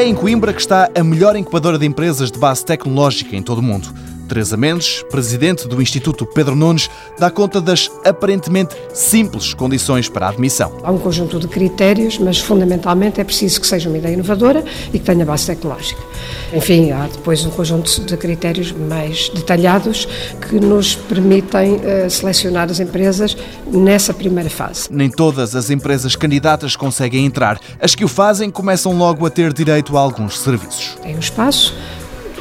É em Coimbra que está a melhor incubadora de empresas de base tecnológica em todo o mundo. Teresa Mendes, presidente do Instituto Pedro Nunes, dá conta das aparentemente simples condições para a admissão. Há um conjunto de critérios, mas fundamentalmente é preciso que seja uma ideia inovadora e que tenha base tecnológica. Enfim, há depois um conjunto de critérios mais detalhados que nos permitem uh, selecionar as empresas nessa primeira fase. Nem todas as empresas candidatas conseguem entrar. As que o fazem começam logo a ter direito a alguns serviços. Tem um espaço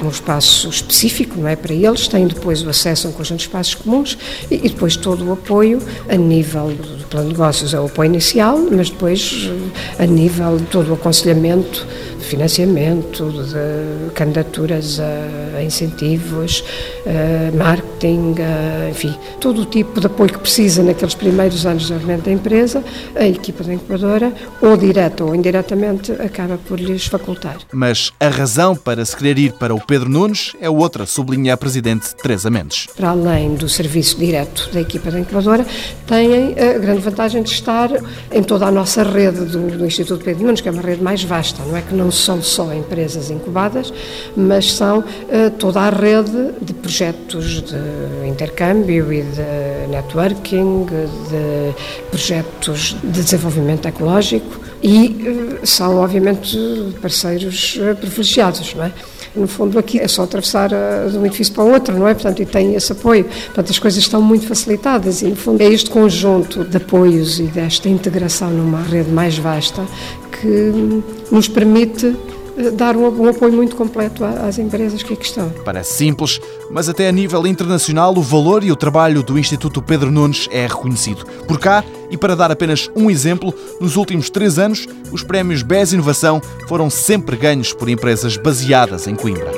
um espaço específico, não é para eles, têm depois o acesso a um conjunto de espaços comuns e, e depois todo o apoio a nível do plano de negócios, é o apoio inicial, mas depois a nível de todo o aconselhamento financiamento, de candidaturas a incentivos, a marketing, a, enfim, todo o tipo de apoio que precisa naqueles primeiros anos de desenvolvimento da empresa, a equipa da incubadora, ou direta ou indiretamente, acaba por lhes facultar. Mas a razão para se querer ir para o Pedro Nunes é outra, sublinha a Presidente Teresa Mendes. Para além do serviço direto da equipa da incubadora, têm a grande vantagem de estar em toda a nossa rede do, do Instituto Pedro Nunes, que é uma rede mais vasta, não é que não não são só empresas incubadas, mas são uh, toda a rede de projetos de intercâmbio e de networking, de projetos de desenvolvimento ecológico e uh, são, obviamente, parceiros uh, privilegiados, não é? No fundo, aqui é só atravessar de um edifício para o outro, não é? Portanto, e tem esse apoio. Portanto, as coisas estão muito facilitadas e, no fundo, é este conjunto de apoios e desta integração numa rede mais vasta que nos permite eh, dar um, um, apoio muito completo às empresas que aqui estão. Parece simples, mas até a nível internacional o valor e o trabalho do Instituto Pedro Nunes é reconhecido. Por cá, e para dar apenas um exemplo, nos últimos três anos, os prémios BES Inovação foram sempre ganhos por empresas baseadas em Coimbra.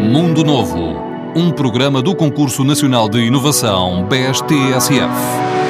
Mundo Novo, um programa do Concurso Nacional de Inovação BES-TSF.